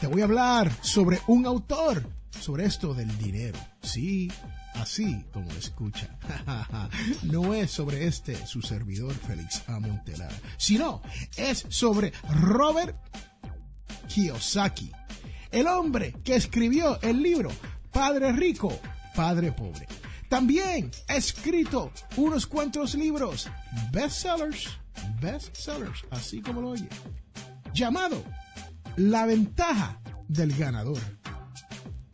te voy a hablar sobre un autor, sobre esto del dinero. Sí, así como escucha. no es sobre este, su servidor Félix A. Montelar, sino es sobre Robert Kiyosaki, el hombre que escribió el libro Padre Rico, Padre Pobre. También ha escrito unos cuantos libros, bestsellers, bestsellers, así como lo oye, llamado La ventaja del ganador,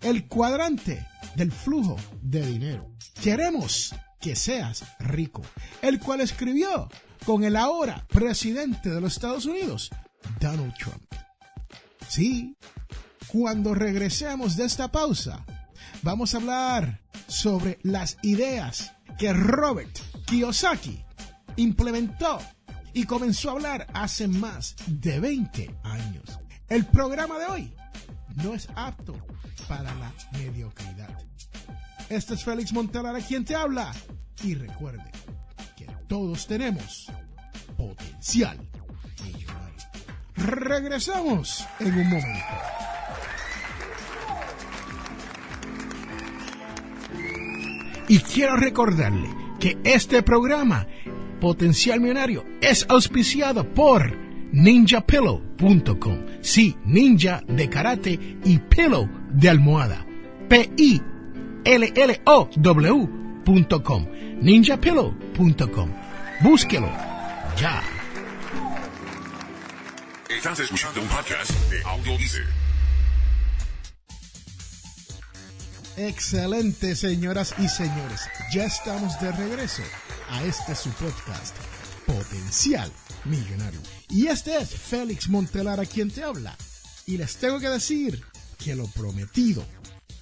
el cuadrante del flujo de dinero. Queremos que seas rico, el cual escribió con el ahora presidente de los Estados Unidos, Donald Trump. Sí, cuando regresemos de esta pausa, vamos a hablar sobre las ideas que Robert Kiyosaki implementó y comenzó a hablar hace más de 20 años. El programa de hoy no es apto para la mediocridad. Este es Félix Montelara quien te habla y recuerde que todos tenemos potencial millonario. Regresamos en un momento. Y quiero recordarle que este programa, Potencial Millonario, es auspiciado por ninjapillow.com. Sí, ninja de karate y pillow de almohada. P-I-L-L-O-W.com. ninjapillow.com. Búsquelo ya. Estás escuchando un podcast de Audio Excelente, señoras y señores. Ya estamos de regreso a este su podcast, Potencial Millonario. Y este es Félix Montelara quien te habla. Y les tengo que decir que lo prometido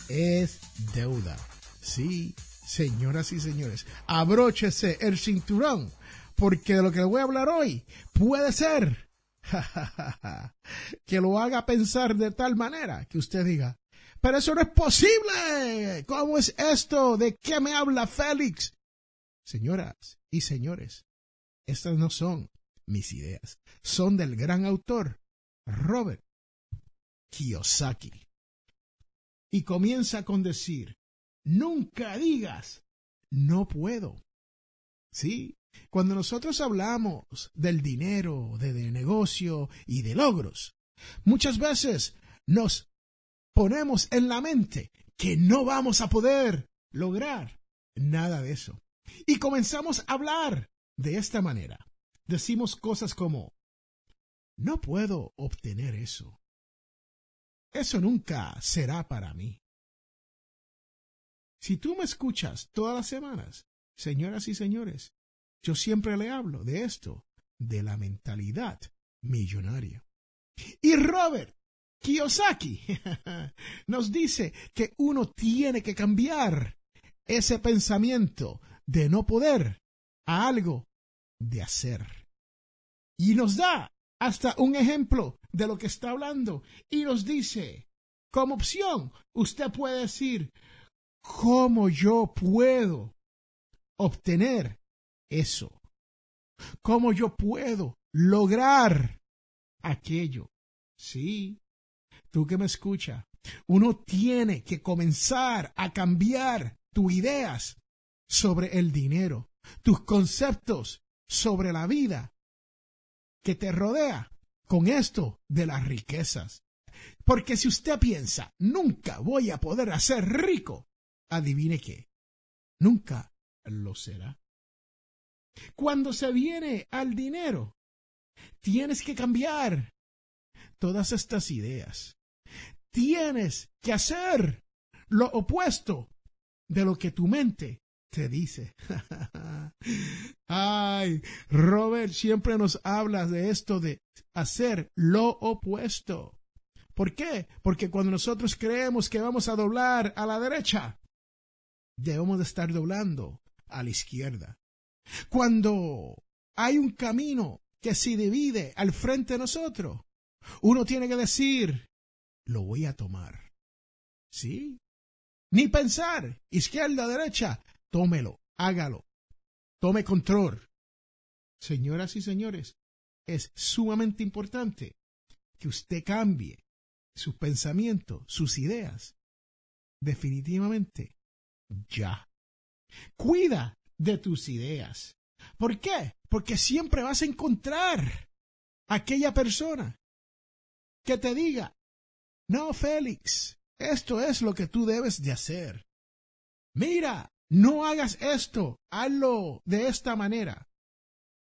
es deuda. Sí, señoras y señores, abróchese el cinturón, porque de lo que le voy a hablar hoy puede ser que lo haga pensar de tal manera que usted diga, pero eso no es posible. ¿Cómo es esto? ¿De qué me habla Félix? Señoras y señores, estas no son mis ideas. Son del gran autor Robert Kiyosaki. Y comienza con decir, nunca digas, no puedo. Sí, cuando nosotros hablamos del dinero, de, de negocio y de logros, muchas veces nos ponemos en la mente que no vamos a poder lograr nada de eso. Y comenzamos a hablar de esta manera. Decimos cosas como, no puedo obtener eso. Eso nunca será para mí. Si tú me escuchas todas las semanas, señoras y señores, yo siempre le hablo de esto, de la mentalidad millonaria. Y Robert Kiyosaki nos dice que uno tiene que cambiar ese pensamiento de no poder a algo de hacer. Y nos da hasta un ejemplo de lo que está hablando y nos dice, como opción, usted puede decir, ¿cómo yo puedo obtener eso? ¿Cómo yo puedo lograr aquello? Sí, tú que me escucha, uno tiene que comenzar a cambiar tus ideas sobre el dinero, tus conceptos sobre la vida que te rodea con esto de las riquezas. Porque si usted piensa, nunca voy a poder hacer rico, adivine qué, nunca lo será. Cuando se viene al dinero, tienes que cambiar todas estas ideas tienes que hacer lo opuesto de lo que tu mente te dice. Ay, Robert siempre nos habla de esto de hacer lo opuesto. ¿Por qué? Porque cuando nosotros creemos que vamos a doblar a la derecha, debemos de estar doblando a la izquierda. Cuando hay un camino que se divide al frente de nosotros, uno tiene que decir, lo voy a tomar. ¿Sí? Ni pensar, izquierda, derecha, tómelo, hágalo, tome control. Señoras y señores, es sumamente importante que usted cambie sus pensamientos, sus ideas. Definitivamente, ya. Cuida de tus ideas. ¿Por qué? Porque siempre vas a encontrar aquella persona que te diga, no, Félix, esto es lo que tú debes de hacer. Mira, no hagas esto, hazlo de esta manera.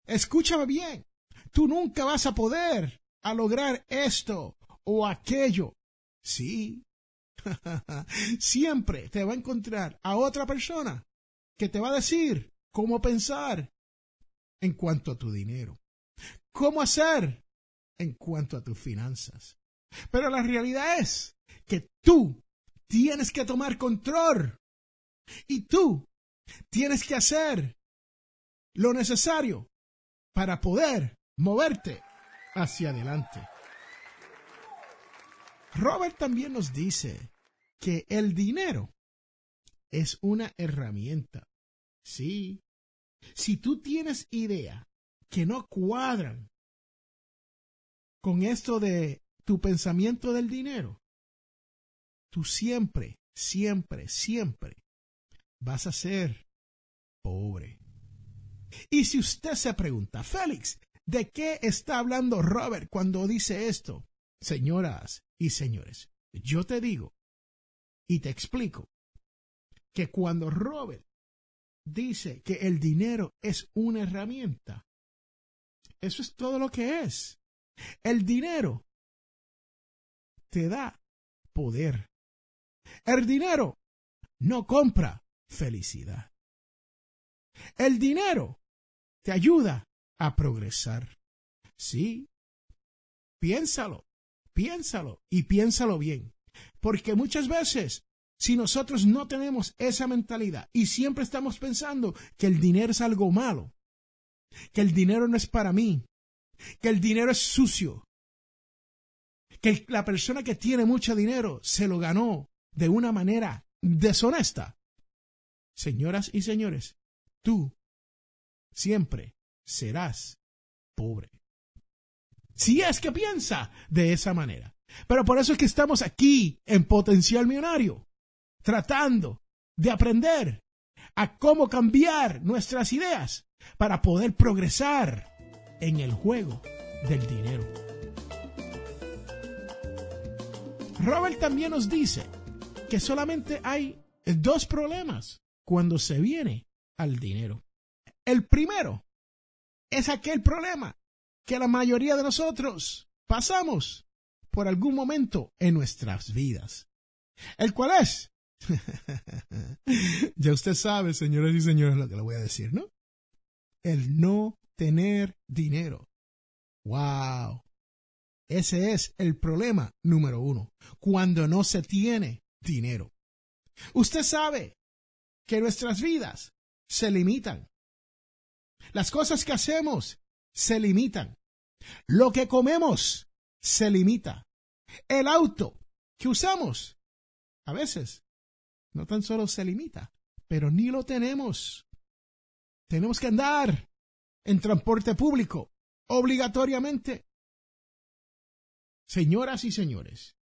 Escúchame bien, tú nunca vas a poder a lograr esto o aquello. Sí, siempre te va a encontrar a otra persona que te va a decir cómo pensar en cuanto a tu dinero, cómo hacer en cuanto a tus finanzas. Pero la realidad es que tú tienes que tomar control y tú tienes que hacer lo necesario para poder moverte hacia adelante. Robert también nos dice que el dinero es una herramienta. Sí. Si tú tienes idea que no cuadran con esto de tu pensamiento del dinero, tú siempre, siempre, siempre vas a ser pobre. Y si usted se pregunta, Félix, ¿de qué está hablando Robert cuando dice esto? Señoras y señores, yo te digo y te explico que cuando Robert dice que el dinero es una herramienta, eso es todo lo que es. El dinero te da poder. El dinero no compra felicidad. El dinero te ayuda a progresar. Sí, piénsalo, piénsalo y piénsalo bien. Porque muchas veces, si nosotros no tenemos esa mentalidad y siempre estamos pensando que el dinero es algo malo, que el dinero no es para mí, que el dinero es sucio, que la persona que tiene mucho dinero se lo ganó de una manera deshonesta. Señoras y señores, tú siempre serás pobre. Si es que piensa de esa manera. Pero por eso es que estamos aquí en Potencial Millonario, tratando de aprender a cómo cambiar nuestras ideas para poder progresar en el juego del dinero. Robert también nos dice que solamente hay dos problemas cuando se viene al dinero. El primero es aquel problema que la mayoría de nosotros pasamos por algún momento en nuestras vidas. ¿El cual es? ya usted sabe, señoras y señores, lo que le voy a decir, ¿no? El no tener dinero. ¡Wow! Ese es el problema número uno, cuando no se tiene dinero. Usted sabe que nuestras vidas se limitan. Las cosas que hacemos se limitan. Lo que comemos se limita. El auto que usamos a veces no tan solo se limita, pero ni lo tenemos. Tenemos que andar en transporte público obligatoriamente. Señoras y señores,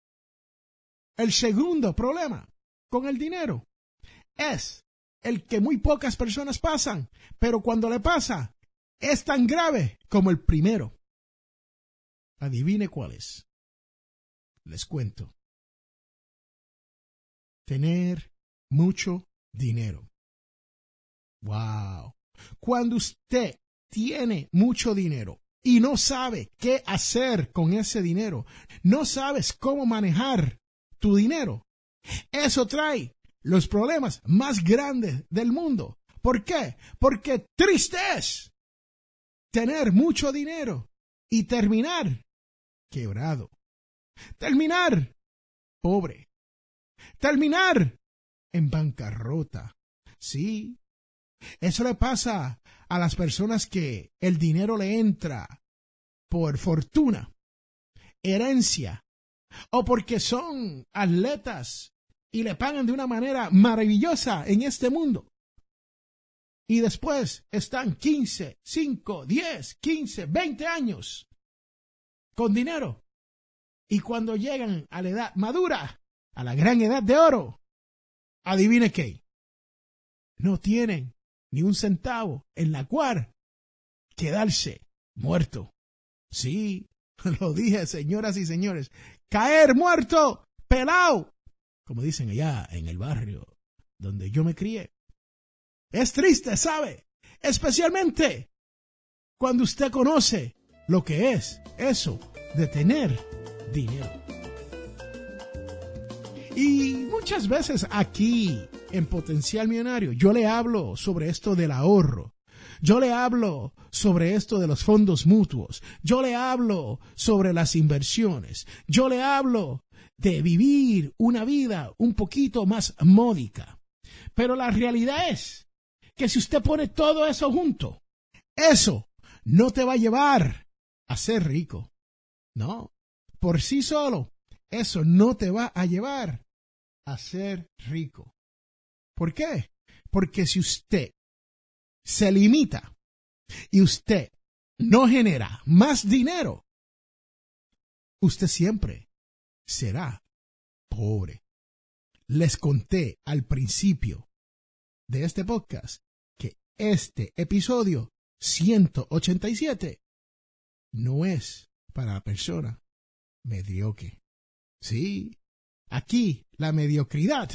el segundo problema con el dinero es el que muy pocas personas pasan, pero cuando le pasa es tan grave como el primero. Adivine cuál es. Les cuento. Tener mucho dinero. Wow. Cuando usted tiene mucho dinero y no sabe qué hacer con ese dinero, no sabes cómo manejar tu dinero, eso trae los problemas más grandes del mundo. ¿Por qué? Porque triste es tener mucho dinero y terminar quebrado. terminar pobre, terminar en bancarrota. Sí, eso le pasa a las personas que el dinero le entra por fortuna, herencia, o porque son atletas y le pagan de una manera maravillosa en este mundo. Y después están 15, 5, 10, 15, 20 años con dinero. Y cuando llegan a la edad madura, a la gran edad de oro, adivine qué. No tienen ni un centavo en la cual quedarse muerto. Sí, lo dije, señoras y señores. Caer muerto, pelado, como dicen allá en el barrio donde yo me crié. Es triste, ¿sabe? Especialmente cuando usted conoce lo que es eso de tener dinero. Y muchas veces aquí en Potencial Millonario yo le hablo sobre esto del ahorro. Yo le hablo sobre esto de los fondos mutuos. Yo le hablo sobre las inversiones. Yo le hablo de vivir una vida un poquito más módica. Pero la realidad es que si usted pone todo eso junto, eso no te va a llevar a ser rico. No, por sí solo, eso no te va a llevar a ser rico. ¿Por qué? Porque si usted se limita y usted no genera más dinero, usted siempre será pobre. Les conté al principio de este podcast que este episodio 187 no es para la persona mediocre. Sí, aquí la mediocridad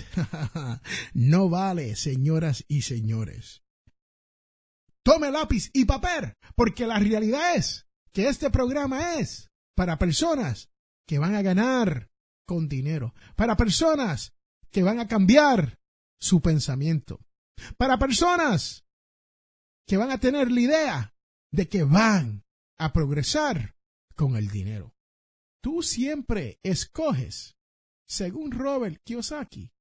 no vale, señoras y señores. Tome lápiz y papel, porque la realidad es que este programa es para personas que van a ganar con dinero, para personas que van a cambiar su pensamiento, para personas que van a tener la idea de que van a progresar con el dinero. Tú siempre escoges, según Robert Kiyosaki,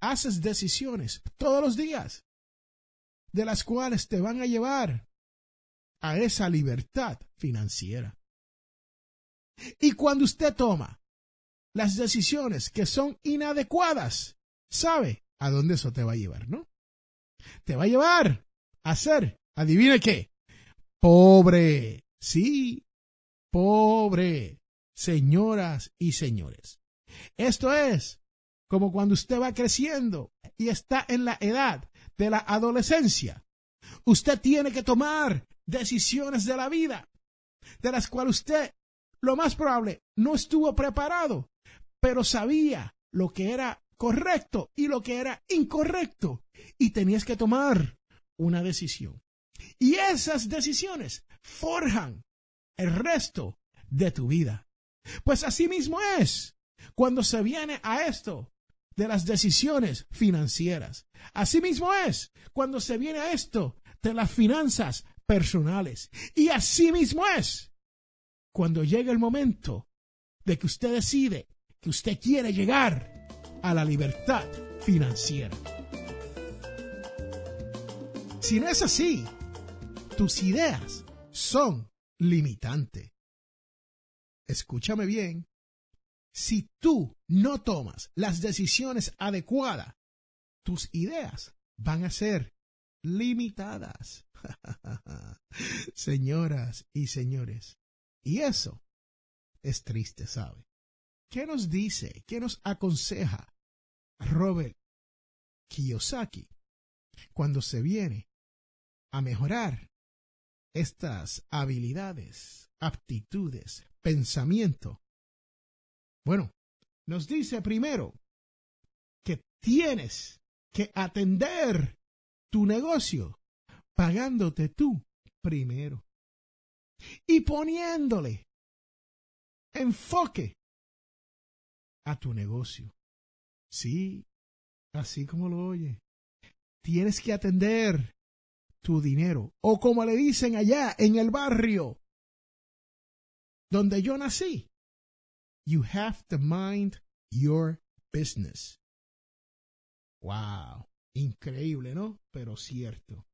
haces decisiones todos los días, de las cuales te van a llevar a esa libertad financiera. Y cuando usted toma las decisiones que son inadecuadas, sabe a dónde eso te va a llevar, ¿no? Te va a llevar a ser, adivine qué, pobre. Sí, pobre. Señoras y señores. Esto es como cuando usted va creciendo y está en la edad de la adolescencia. Usted tiene que tomar decisiones de la vida, de las cuales usted, lo más probable, no estuvo preparado, pero sabía lo que era correcto y lo que era incorrecto. Y tenías que tomar una decisión. Y esas decisiones forjan el resto de tu vida. Pues así mismo es cuando se viene a esto de las decisiones financieras. Así mismo es cuando se viene a esto de las finanzas personales. Y así mismo es cuando llega el momento de que usted decide que usted quiere llegar a la libertad financiera. Si no es así, tus ideas son limitantes. Escúchame bien. Si tú no tomas las decisiones adecuadas, tus ideas van a ser limitadas. Señoras y señores, y eso es triste, ¿sabe? ¿Qué nos dice, qué nos aconseja Robert Kiyosaki cuando se viene a mejorar estas habilidades, aptitudes, pensamiento. Bueno, nos dice primero que tienes que atender tu negocio pagándote tú primero y poniéndole enfoque a tu negocio. Sí, así como lo oye. Tienes que atender tu dinero. O como le dicen allá en el barrio donde yo nací, You have to mind your business. Wow, increíble, ¿no? Pero cierto.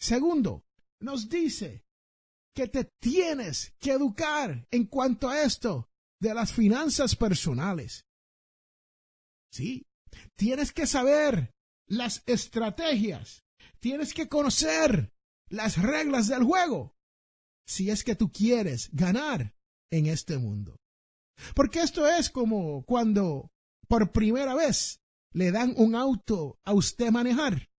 Segundo, nos dice que te tienes que educar en cuanto a esto de las finanzas personales. Sí, tienes que saber las estrategias, tienes que conocer las reglas del juego si es que tú quieres ganar en este mundo. Porque esto es como cuando por primera vez le dan un auto a usted manejar.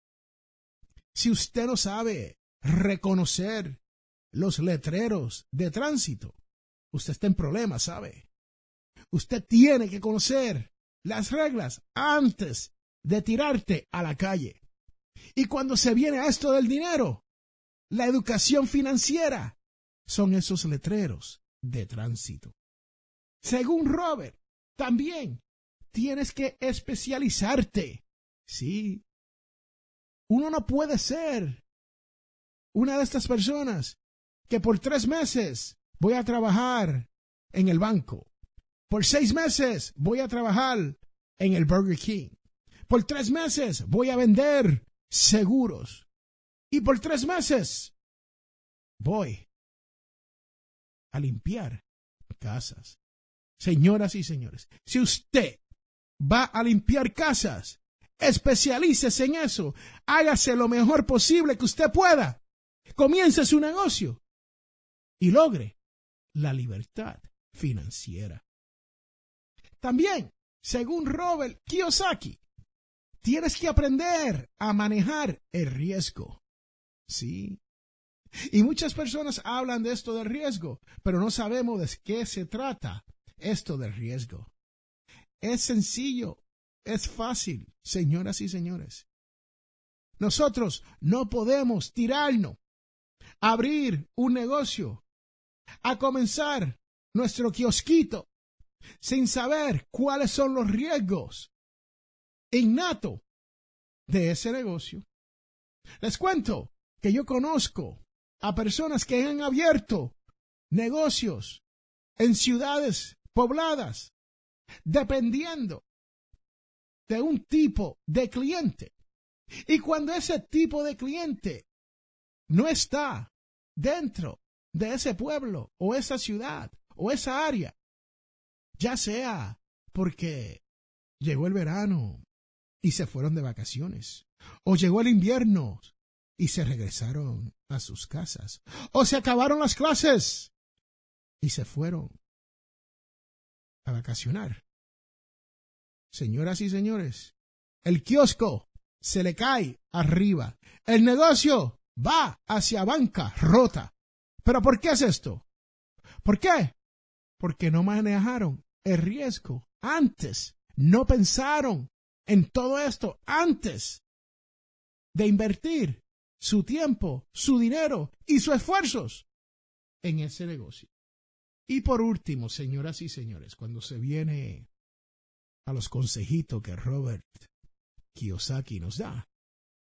Si usted no sabe reconocer los letreros de tránsito, usted está en problemas, ¿sabe? Usted tiene que conocer las reglas antes de tirarte a la calle. Y cuando se viene a esto del dinero, la educación financiera son esos letreros de tránsito. Según Robert, también tienes que especializarte. Sí. Uno no puede ser una de estas personas que por tres meses voy a trabajar en el banco. Por seis meses voy a trabajar en el Burger King. Por tres meses voy a vender seguros. Y por tres meses voy a limpiar casas. Señoras y señores, si usted va a limpiar casas, especialícese en eso, hágase lo mejor posible que usted pueda, comience su negocio y logre la libertad financiera. También, según Robert Kiyosaki, tienes que aprender a manejar el riesgo. Sí. Y muchas personas hablan de esto del riesgo, pero no sabemos de qué se trata esto del riesgo. Es sencillo, es fácil, señoras y señores. Nosotros no podemos tirarnos, abrir un negocio, a comenzar nuestro kiosquito, sin saber cuáles son los riesgos innato de ese negocio. Les cuento que yo conozco a personas que han abierto negocios en ciudades pobladas, dependiendo de un tipo de cliente. Y cuando ese tipo de cliente no está dentro de ese pueblo o esa ciudad o esa área, ya sea porque llegó el verano y se fueron de vacaciones, o llegó el invierno y se regresaron a sus casas, o se acabaron las clases y se fueron a vacacionar. Señoras y señores, el kiosco se le cae arriba. El negocio va hacia banca rota. ¿Pero por qué es esto? ¿Por qué? Porque no manejaron el riesgo antes. No pensaron en todo esto antes de invertir su tiempo, su dinero y sus esfuerzos en ese negocio. Y por último, señoras y señores, cuando se viene a los consejitos que Robert Kiyosaki nos da,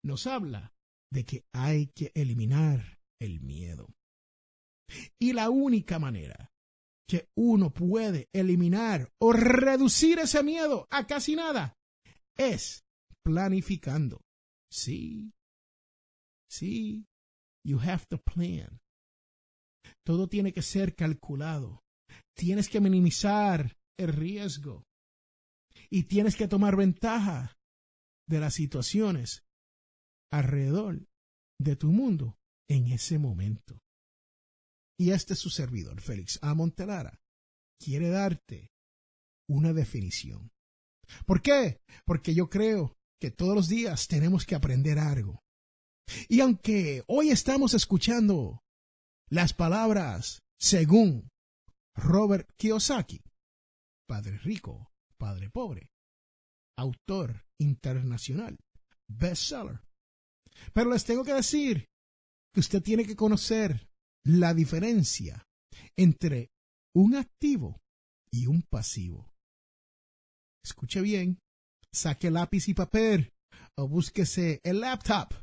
nos habla de que hay que eliminar el miedo. Y la única manera que uno puede eliminar o reducir ese miedo a casi nada es planificando. Sí, sí, you have to plan. Todo tiene que ser calculado. Tienes que minimizar el riesgo. Y tienes que tomar ventaja de las situaciones alrededor de tu mundo en ese momento. Y este es su servidor, Félix A. Montelara, quiere darte una definición. ¿Por qué? Porque yo creo que todos los días tenemos que aprender algo. Y aunque hoy estamos escuchando las palabras según Robert Kiyosaki, padre rico, padre pobre, autor internacional, bestseller. Pero les tengo que decir que usted tiene que conocer la diferencia entre un activo y un pasivo. Escuche bien, saque lápiz y papel o búsquese el laptop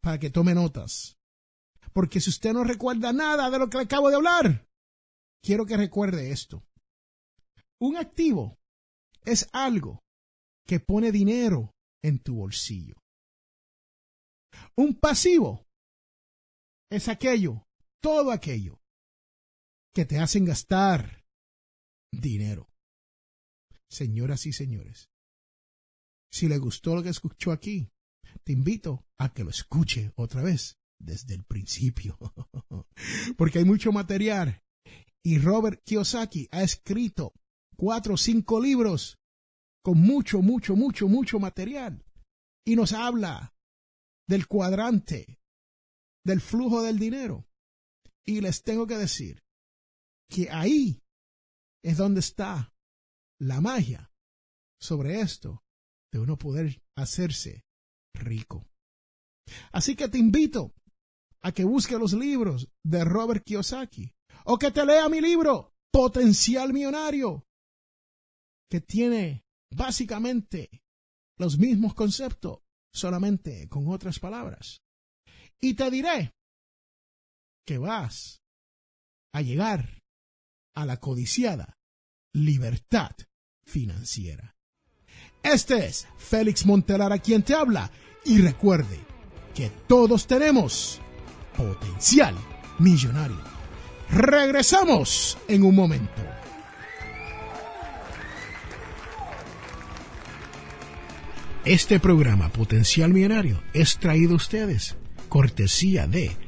para que tome notas. Porque si usted no recuerda nada de lo que le acabo de hablar, quiero que recuerde esto. Un activo es algo que pone dinero en tu bolsillo. Un pasivo es aquello, todo aquello que te hacen gastar dinero. Señoras y señores, si le gustó lo que escuchó aquí, te invito a que lo escuche otra vez desde el principio, porque hay mucho material y Robert Kiyosaki ha escrito cuatro o cinco libros con mucho, mucho, mucho, mucho material y nos habla del cuadrante, del flujo del dinero. Y les tengo que decir que ahí es donde está la magia sobre esto de uno poder hacerse rico. Así que te invito a que busque los libros de Robert Kiyosaki o que te lea mi libro Potencial Millonario, que tiene básicamente los mismos conceptos, solamente con otras palabras. Y te diré que vas a llegar a la codiciada libertad financiera. Este es Félix Montelara quien te habla y recuerde que todos tenemos potencial millonario. Regresamos en un momento. Este programa Potencial Millonario es traído a ustedes cortesía de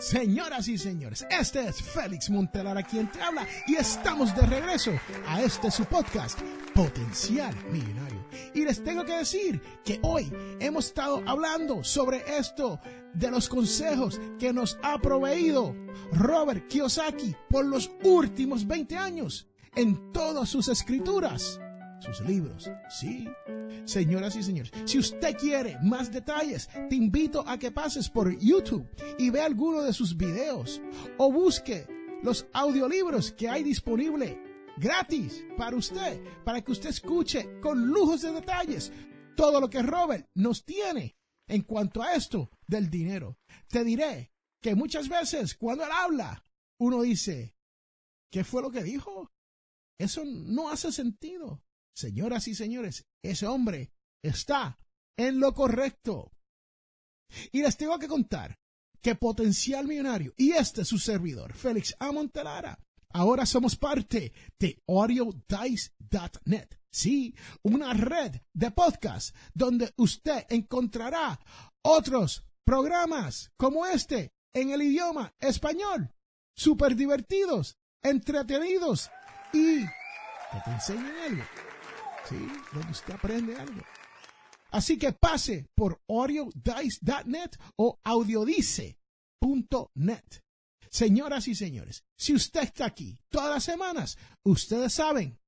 Señoras y señores, este es Félix Montelara quien te habla y estamos de regreso a este su podcast, Potencial Millonario. Y les tengo que decir que hoy hemos estado hablando sobre esto de los consejos que nos ha proveído Robert Kiyosaki por los últimos 20 años en todas sus escrituras sus libros. Sí, señoras y señores, si usted quiere más detalles, te invito a que pases por YouTube y vea alguno de sus videos o busque los audiolibros que hay disponible gratis para usted, para que usted escuche con lujos de detalles todo lo que Robert nos tiene en cuanto a esto del dinero. Te diré que muchas veces cuando él habla, uno dice, ¿qué fue lo que dijo? Eso no hace sentido. Señoras y señores, ese hombre está en lo correcto. Y les tengo que contar que Potencial Millonario y este su servidor, Félix Amontelara, ahora somos parte de audiodice.net. Sí, una red de podcast donde usted encontrará otros programas como este en el idioma español, súper divertidos, entretenidos y que te enseñen algo. ¿Sí? Donde usted aprende algo. Así que pase por audiodice.net o audiodice.net. Señoras y señores, si usted está aquí todas las semanas, ustedes saben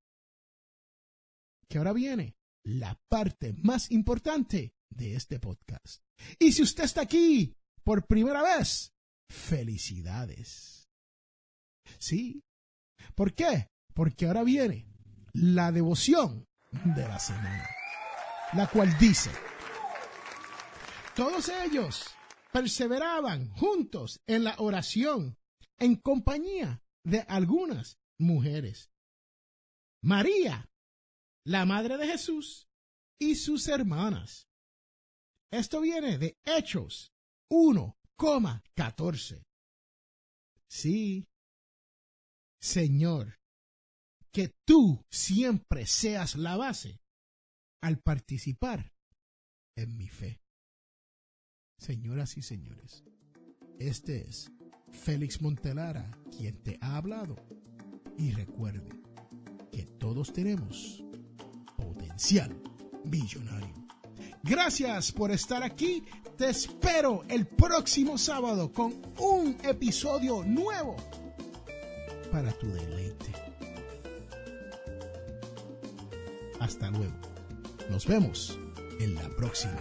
que ahora viene la parte más importante de este podcast. Y si usted está aquí por primera vez, felicidades. Sí. ¿Por qué? Porque ahora viene la devoción de la semana, la cual dice, todos ellos perseveraban juntos en la oración en compañía de algunas mujeres. María, la madre de Jesús, y sus hermanas. Esto viene de Hechos 1,14. Sí, Señor, que tú siempre seas la base al participar en mi fe. Señoras y señores, este es Félix Montelara quien te ha hablado y recuerde que todos tenemos potencial millonario. Gracias por estar aquí. Te espero el próximo sábado con un episodio nuevo para tu deleite. Hasta luego. Nos vemos en la próxima.